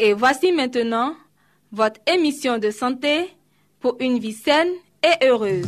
Et voici maintenant votre émission de santé pour une vie saine et heureuse.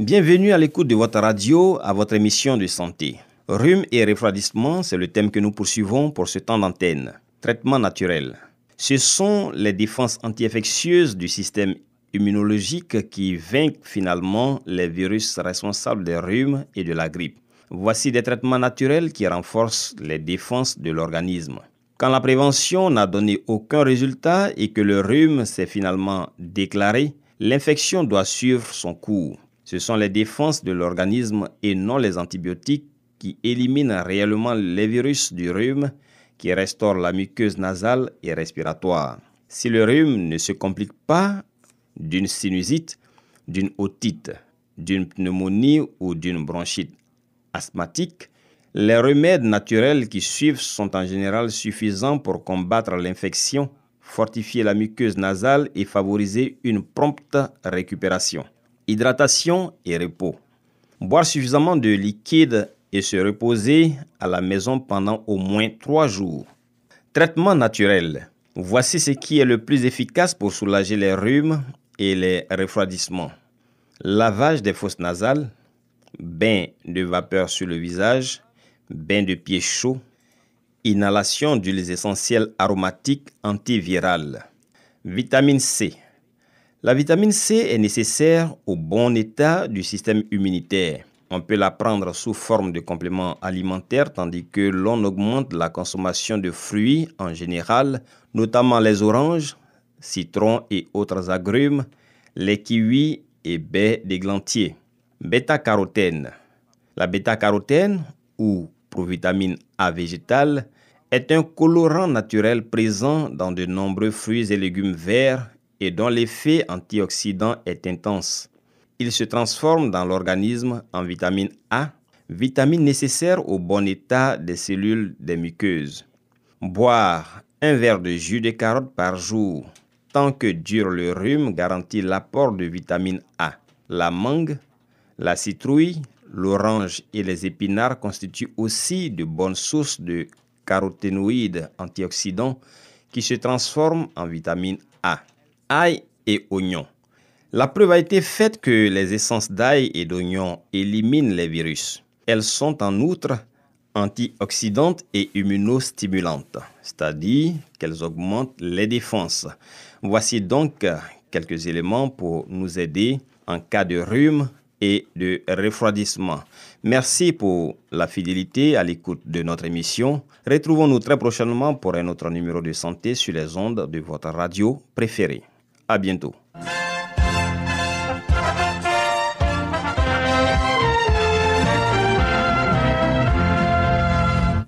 Bienvenue à l'écoute de votre radio, à votre émission de santé. Rhume et refroidissement, c'est le thème que nous poursuivons pour ce temps d'antenne. Traitement naturel. Ce sont les défenses anti-infectieuses du système immunologique qui vainquent finalement les virus responsables des rhumes et de la grippe. Voici des traitements naturels qui renforcent les défenses de l'organisme. Quand la prévention n'a donné aucun résultat et que le rhume s'est finalement déclaré, l'infection doit suivre son cours. Ce sont les défenses de l'organisme et non les antibiotiques qui éliminent réellement les virus du rhume, qui restaurent la muqueuse nasale et respiratoire. Si le rhume ne se complique pas d'une sinusite, d'une otite, d'une pneumonie ou d'une bronchite asthmatique, les remèdes naturels qui suivent sont en général suffisants pour combattre l'infection, fortifier la muqueuse nasale et favoriser une prompte récupération. Hydratation et repos. Boire suffisamment de liquide et se reposer à la maison pendant au moins trois jours. Traitement naturel. Voici ce qui est le plus efficace pour soulager les rhumes et les refroidissements. Lavage des fosses nasales, bain de vapeur sur le visage, bain de pieds chauds, inhalation d'huiles essentielles aromatiques antivirales. Vitamine C. La vitamine C est nécessaire au bon état du système immunitaire. On peut la prendre sous forme de complément alimentaire tandis que l'on augmente la consommation de fruits en général, notamment les oranges, citrons et autres agrumes, les kiwis et baies d'églantier. Bêta-carotène. La bêta-carotène, ou provitamine A végétale, est un colorant naturel présent dans de nombreux fruits et légumes verts et dont l'effet antioxydant est intense. Il se transforme dans l'organisme en vitamine A, vitamine nécessaire au bon état des cellules des muqueuses. Boire un verre de jus de carotte par jour que dure le rhume garantit l'apport de vitamine A. La mangue, la citrouille, l'orange et les épinards constituent aussi de bonnes sources de caroténoïdes antioxydants qui se transforment en vitamine A. Ail et oignon. La preuve a été faite que les essences d'ail et d'oignon éliminent les virus. Elles sont en outre antioxydantes et immunostimulantes, c'est-à-dire qu'elles augmentent les défenses. Voici donc quelques éléments pour nous aider en cas de rhume et de refroidissement. Merci pour la fidélité à l'écoute de notre émission. Retrouvons-nous très prochainement pour un autre numéro de santé sur les ondes de votre radio préférée. À bientôt.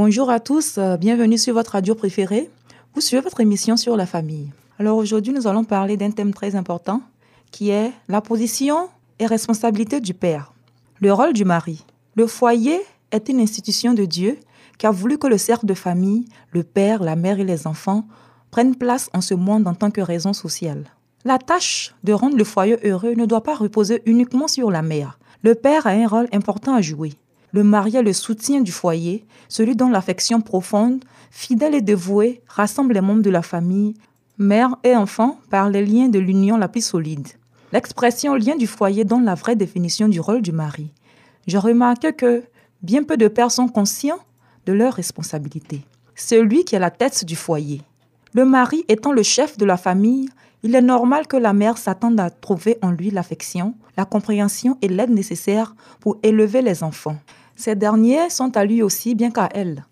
Bonjour à tous, euh, bienvenue sur votre radio préférée. Vous suivez votre émission sur la famille. Alors aujourd'hui, nous allons parler d'un thème très important qui est la position et responsabilité du père. Le rôle du mari. Le foyer est une institution de Dieu qui a voulu que le cercle de famille, le père, la mère et les enfants prennent place en ce monde en tant que raison sociale. La tâche de rendre le foyer heureux ne doit pas reposer uniquement sur la mère. Le père a un rôle important à jouer. Le mari est le soutien du foyer, celui dont l'affection profonde, fidèle et dévouée rassemble les membres de la famille, mère et enfant, par les liens de l'union la plus solide. L'expression lien du foyer donne la vraie définition du rôle du mari. Je remarque que bien peu de pères sont conscients de leurs responsabilités. Celui qui est la tête du foyer. Le mari étant le chef de la famille, il est normal que la mère s'attende à trouver en lui l'affection, la compréhension et l'aide nécessaires pour élever les enfants. Ces derniers sont à lui aussi bien qu'à elle,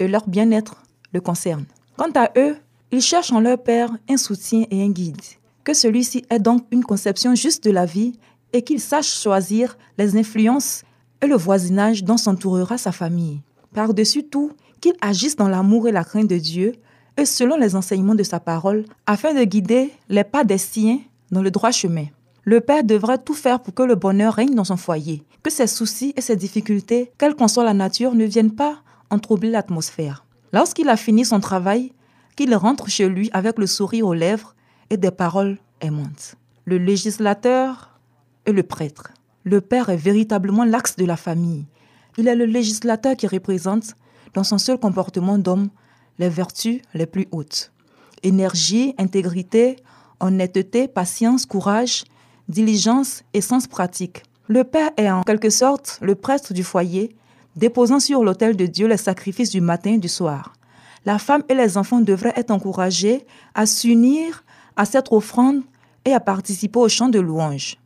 et leur bien-être le concerne. Quant à eux, ils cherchent en leur père un soutien et un guide. Que celui-ci ait donc une conception juste de la vie et qu'il sache choisir les influences et le voisinage dont s'entourera sa famille. Par-dessus tout, qu'il agisse dans l'amour et la crainte de Dieu, et selon les enseignements de sa parole, afin de guider les pas des siens dans le droit chemin. Le Père devrait tout faire pour que le bonheur règne dans son foyer, que ses soucis et ses difficultés, quelle qu'en soit la nature, ne viennent pas entroubler l'atmosphère. Lorsqu'il a fini son travail, qu'il rentre chez lui avec le sourire aux lèvres et des paroles aimantes. Le législateur et le prêtre. Le Père est véritablement l'axe de la famille. Il est le législateur qui représente, dans son seul comportement d'homme, les vertus les plus hautes. Énergie, intégrité, honnêteté, patience, courage, diligence et sens pratique. Le Père est en quelque sorte le prêtre du foyer, déposant sur l'autel de Dieu les sacrifices du matin et du soir. La femme et les enfants devraient être encouragés à s'unir à cette offrande et à participer au chant de louange.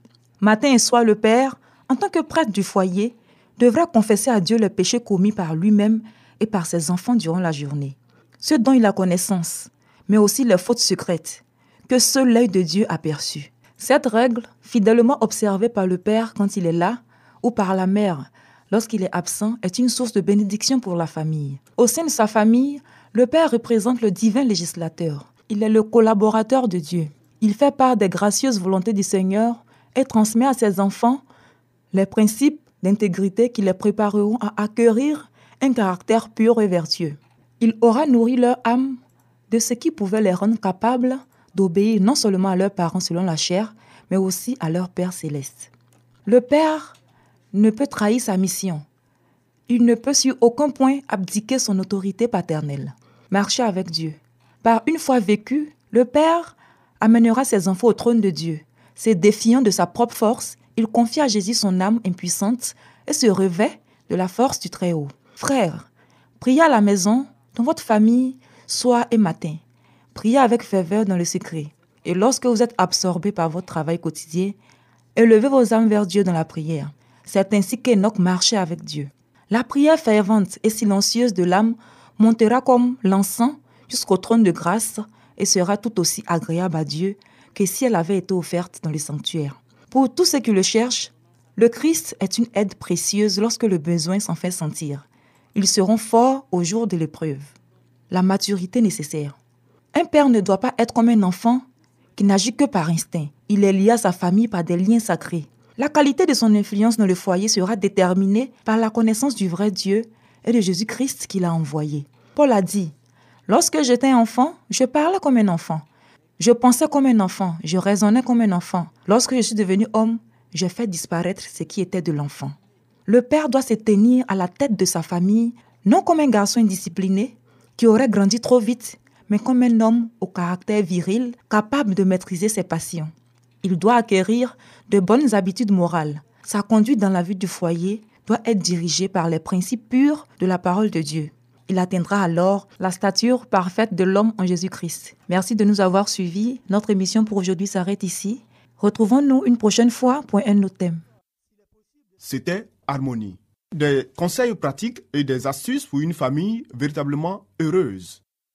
Matin et soir, le Père, en tant que prêtre du foyer, devrait confesser à Dieu les péchés commis par lui-même et par ses enfants durant la journée. Ceux dont il a connaissance, mais aussi les fautes secrètes, que seul l'œil de Dieu a perçues. Cette règle, fidèlement observée par le Père quand il est là, ou par la mère lorsqu'il est absent, est une source de bénédiction pour la famille. Au sein de sa famille, le Père représente le divin législateur. Il est le collaborateur de Dieu. Il fait part des gracieuses volontés du Seigneur et transmet à ses enfants les principes d'intégrité qui les prépareront à acquérir un caractère pur et vertueux. Il aura nourri leur âme de ce qui pouvait les rendre capables d'obéir non seulement à leurs parents selon la chair, mais aussi à leur Père céleste. Le Père ne peut trahir sa mission. Il ne peut sur aucun point abdiquer son autorité paternelle. Marcher avec Dieu. Par une fois vécu, le Père amènera ses enfants au trône de Dieu. Se défiant de sa propre force, il confie à Jésus son âme impuissante et se revêt de la force du Très-Haut. Frère, priez à la maison, dans votre famille, soir et matin. Priez avec ferveur dans le secret. Et lorsque vous êtes absorbé par votre travail quotidien, élevez vos âmes vers Dieu dans la prière. C'est ainsi qu'Enoch marchait avec Dieu. La prière fervente et silencieuse de l'âme montera comme l'encens jusqu'au trône de grâce et sera tout aussi agréable à Dieu que si elle avait été offerte dans le sanctuaire. Pour tous ceux qui le cherchent, le Christ est une aide précieuse lorsque le besoin s'en fait sentir. Ils seront forts au jour de l'épreuve. La maturité nécessaire. Un père ne doit pas être comme un enfant qui n'agit que par instinct. Il est lié à sa famille par des liens sacrés. La qualité de son influence dans le foyer sera déterminée par la connaissance du vrai Dieu et de Jésus-Christ qu'il a envoyé. Paul a dit, Lorsque j'étais enfant, je parlais comme un enfant. Je pensais comme un enfant, je raisonnais comme un enfant. Lorsque je suis devenu homme, j'ai fait disparaître ce qui était de l'enfant. Le père doit se tenir à la tête de sa famille, non comme un garçon indiscipliné qui aurait grandi trop vite, mais comme un homme au caractère viril, capable de maîtriser ses passions. Il doit acquérir de bonnes habitudes morales. Sa conduite dans la vie du foyer doit être dirigée par les principes purs de la parole de Dieu. Il atteindra alors la stature parfaite de l'homme en Jésus-Christ. Merci de nous avoir suivis. Notre émission pour aujourd'hui s'arrête ici. Retrouvons-nous une prochaine fois pour un autre thème. C'était Harmonie. Des conseils pratiques et des astuces pour une famille véritablement heureuse.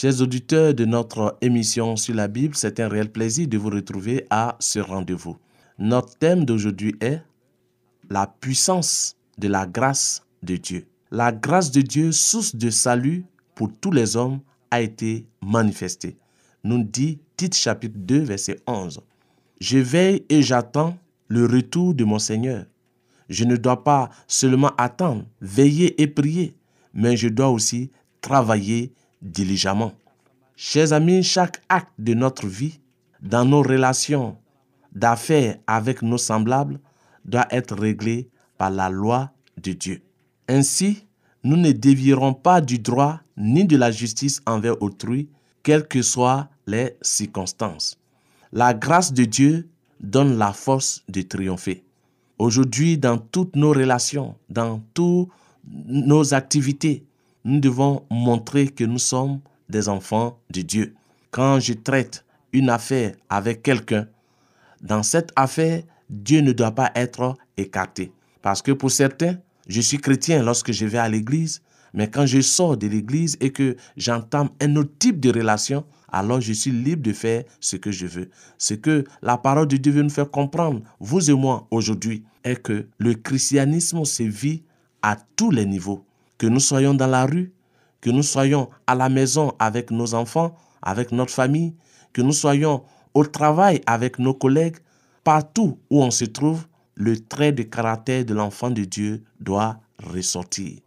Chers auditeurs de notre émission sur la Bible, c'est un réel plaisir de vous retrouver à ce rendez-vous. Notre thème d'aujourd'hui est la puissance de la grâce de Dieu. La grâce de Dieu, source de salut pour tous les hommes, a été manifestée. Nous dit Tite chapitre 2, verset 11. Je veille et j'attends le retour de mon Seigneur. Je ne dois pas seulement attendre, veiller et prier, mais je dois aussi travailler diligemment. Chers amis, chaque acte de notre vie, dans nos relations d'affaires avec nos semblables, doit être réglé par la loi de Dieu. Ainsi, nous ne dévierons pas du droit ni de la justice envers autrui, quelles que soient les circonstances. La grâce de Dieu donne la force de triompher. Aujourd'hui, dans toutes nos relations, dans toutes nos activités, nous devons montrer que nous sommes des enfants de Dieu. Quand je traite une affaire avec quelqu'un, dans cette affaire, Dieu ne doit pas être écarté. Parce que pour certains, je suis chrétien lorsque je vais à l'église, mais quand je sors de l'église et que j'entame un autre type de relation, alors je suis libre de faire ce que je veux. Ce que la parole de Dieu veut nous faire comprendre, vous et moi, aujourd'hui, est que le christianisme se vit à tous les niveaux. Que nous soyons dans la rue, que nous soyons à la maison avec nos enfants, avec notre famille, que nous soyons au travail avec nos collègues, partout où on se trouve, le trait de caractère de l'enfant de Dieu doit ressortir.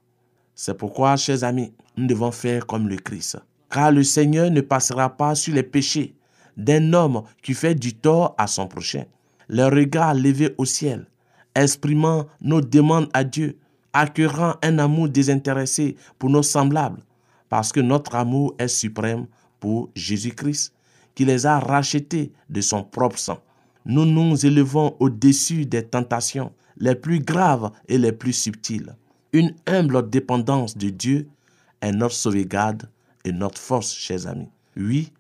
C'est pourquoi, chers amis, nous devons faire comme le Christ. Car le Seigneur ne passera pas sur les péchés d'un homme qui fait du tort à son prochain. Le regard levé au ciel, exprimant nos demandes à Dieu, accueillant un amour désintéressé pour nos semblables, parce que notre amour est suprême pour Jésus-Christ, qui les a rachetés de son propre sang. Nous nous élevons au-dessus des tentations les plus graves et les plus subtiles. Une humble dépendance de Dieu est notre sauvegarde et notre force, chers amis. Oui,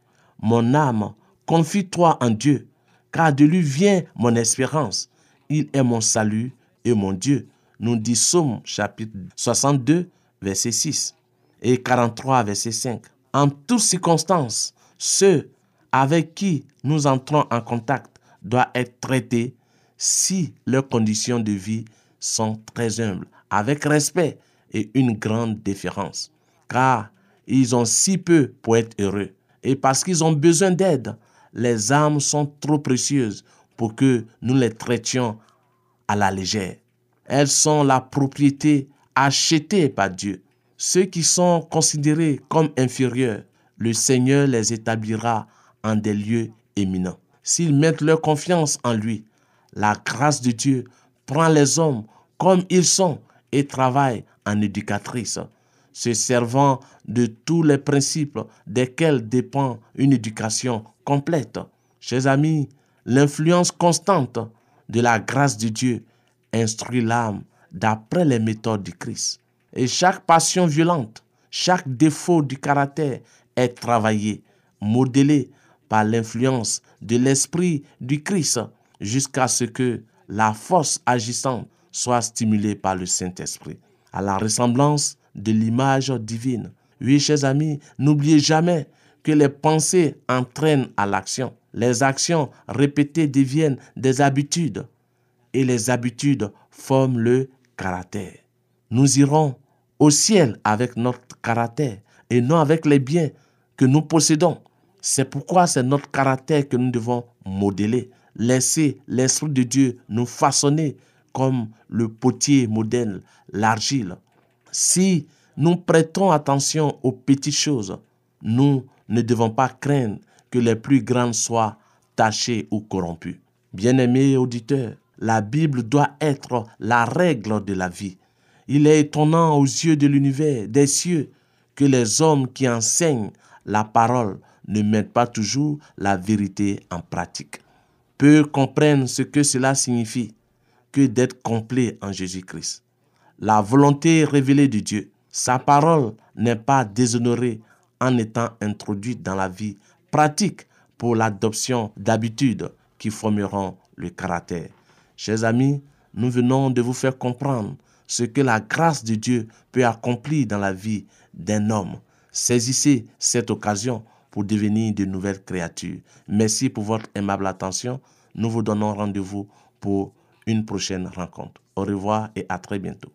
mon âme, confie-toi en Dieu, car de lui vient mon espérance. Il est mon salut et mon Dieu nous dit Somme chapitre 62, verset 6 et 43, verset 5. En toutes circonstances, ceux avec qui nous entrons en contact doivent être traités si leurs conditions de vie sont très humbles, avec respect et une grande déférence. Car ils ont si peu pour être heureux. Et parce qu'ils ont besoin d'aide, les âmes sont trop précieuses pour que nous les traitions à la légère. Elles sont la propriété achetée par Dieu. Ceux qui sont considérés comme inférieurs, le Seigneur les établira en des lieux éminents. S'ils mettent leur confiance en lui, la grâce de Dieu prend les hommes comme ils sont et travaille en éducatrice, se servant de tous les principes desquels dépend une éducation complète. Chers amis, l'influence constante de la grâce de Dieu instruit l'âme d'après les méthodes du Christ. Et chaque passion violente, chaque défaut du caractère est travaillé, modélé par l'influence de l'esprit du Christ jusqu'à ce que la force agissante soit stimulée par le Saint-Esprit, à la ressemblance de l'image divine. Oui, chers amis, n'oubliez jamais que les pensées entraînent à l'action. Les actions répétées deviennent des habitudes et les habitudes forment le caractère. Nous irons au ciel avec notre caractère et non avec les biens que nous possédons. C'est pourquoi c'est notre caractère que nous devons modeler. Laisser l'Esprit de Dieu nous façonner comme le potier modèle l'argile. Si nous prêtons attention aux petites choses, nous ne devons pas craindre que les plus grandes soient tachées ou corrompues. Bien-aimés auditeurs, la Bible doit être la règle de la vie. Il est étonnant aux yeux de l'univers, des cieux, que les hommes qui enseignent la parole ne mettent pas toujours la vérité en pratique. Peu comprennent ce que cela signifie que d'être complet en Jésus-Christ. La volonté révélée de Dieu, sa parole n'est pas déshonorée en étant introduite dans la vie pratique pour l'adoption d'habitudes qui formeront le caractère. Chers amis, nous venons de vous faire comprendre ce que la grâce de Dieu peut accomplir dans la vie d'un homme. Saisissez cette occasion pour devenir de nouvelles créatures. Merci pour votre aimable attention. Nous vous donnons rendez-vous pour une prochaine rencontre. Au revoir et à très bientôt.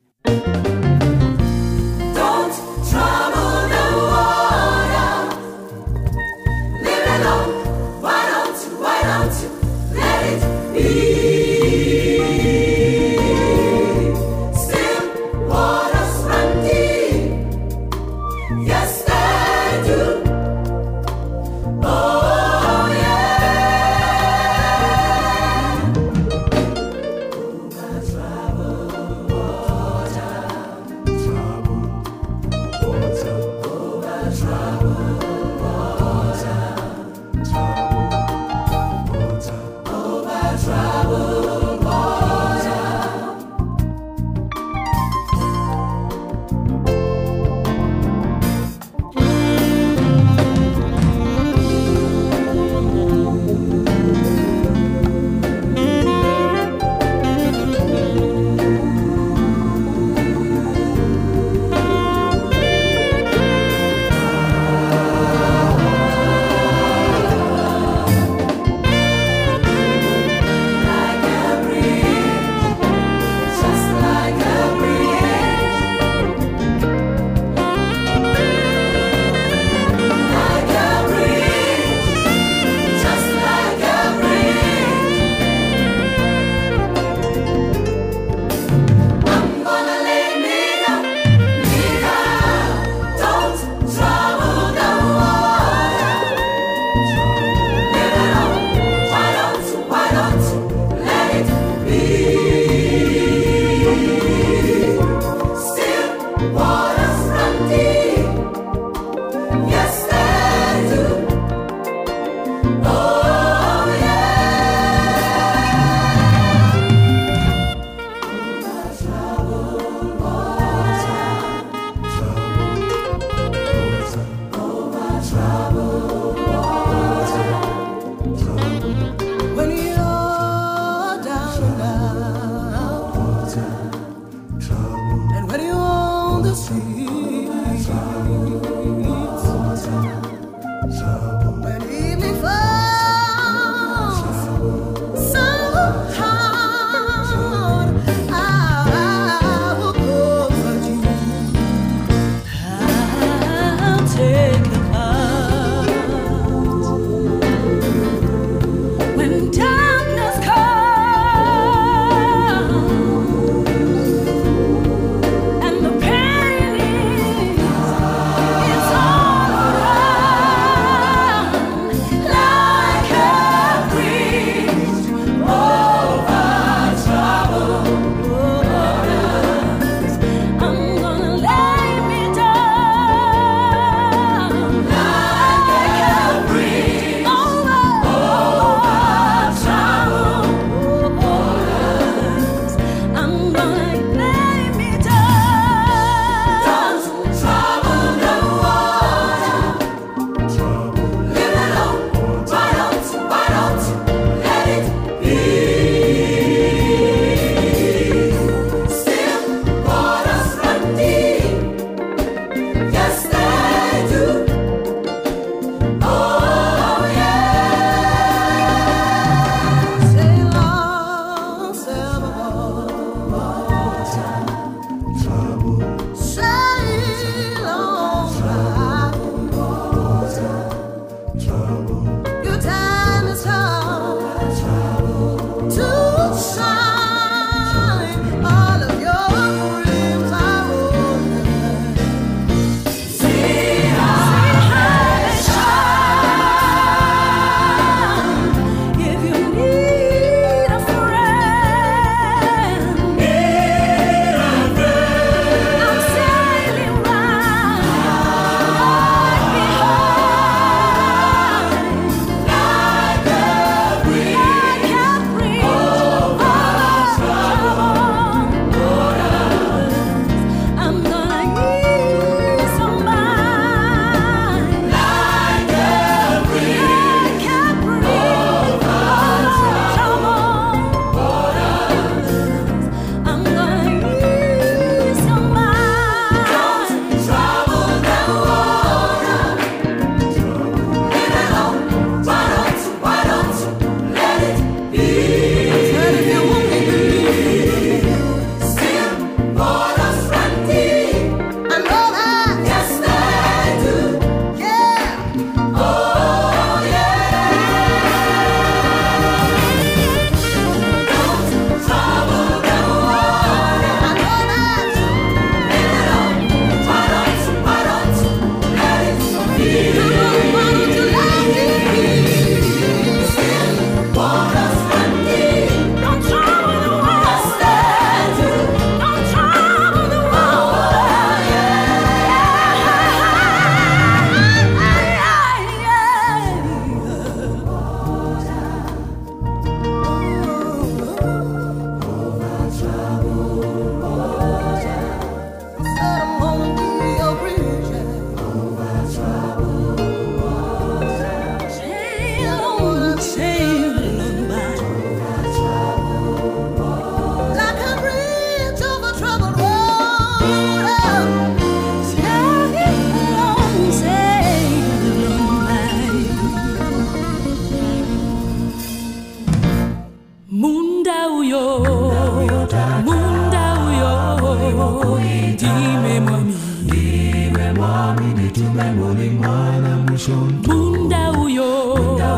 Revolution. Bunda uyo, bunda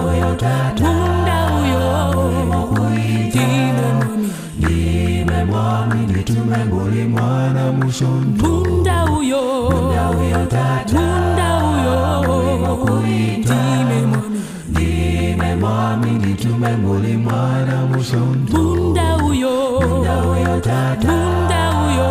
uyo, dime mwamini, tumembuli mwana Muson. Bunda uyo, bunda uyo, dime mwamini, dime mwamini, tumembuli mwana Muson. Bunda uyo, bunda uyo, bunda uyo,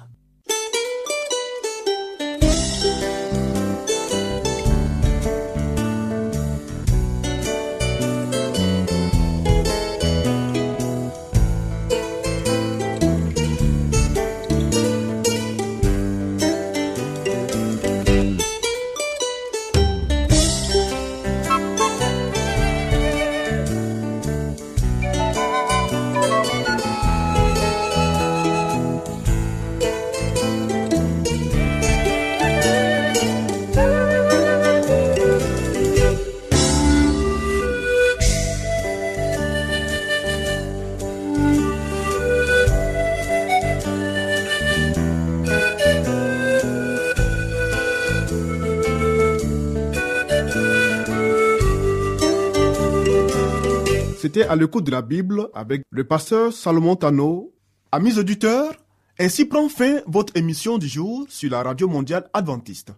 À l'écoute de la Bible avec le pasteur Salomon Tano. Amis auditeurs, ainsi prend fin votre émission du jour sur la radio mondiale adventiste.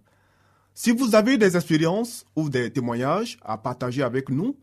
Si vous avez des expériences ou des témoignages à partager avec nous,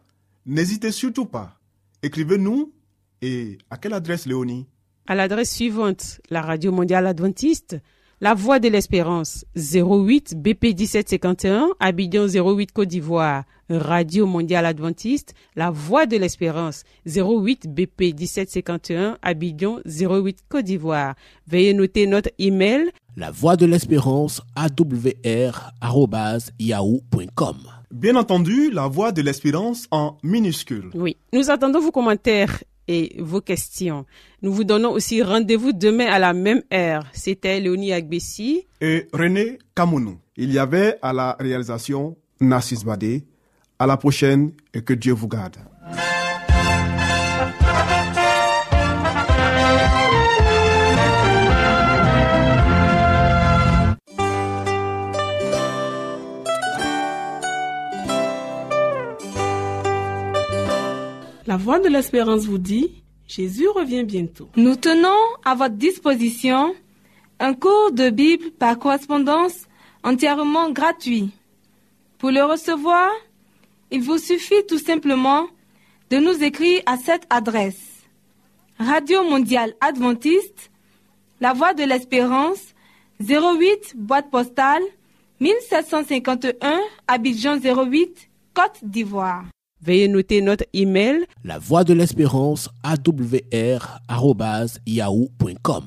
n'hésitez surtout pas. Écrivez-nous et à quelle adresse Léonie? À l'adresse suivante, la Radio Mondiale Adventiste, La Voix de l'Espérance, 08 BP 1751, Abidjan 08 Côte d'Ivoire. Radio Mondiale Adventiste, La Voix de l'Espérance, 08 BP 1751, Abidjan 08 Côte d'Ivoire. Veuillez noter notre email La voix de l'espérance awr arobase yahoo.com. Bien entendu, la voix de l'espérance en minuscule. Oui, nous attendons vos commentaires et vos questions. Nous vous donnons aussi rendez-vous demain à la même heure. C'était Léonie Agbessi. Et René Kamounou. Il y avait à la réalisation Nassis Badé. À la prochaine et que Dieu vous garde. La voix de l'espérance vous dit, Jésus revient bientôt. Nous tenons à votre disposition un cours de Bible par correspondance entièrement gratuit. Pour le recevoir, il vous suffit tout simplement de nous écrire à cette adresse. Radio Mondiale Adventiste, La Voix de l'Espérance, 08 boîte postale 1751 Abidjan 08 Côte d'Ivoire. Veuillez noter notre email La voix de l'espérance awr arobase yahoo.com.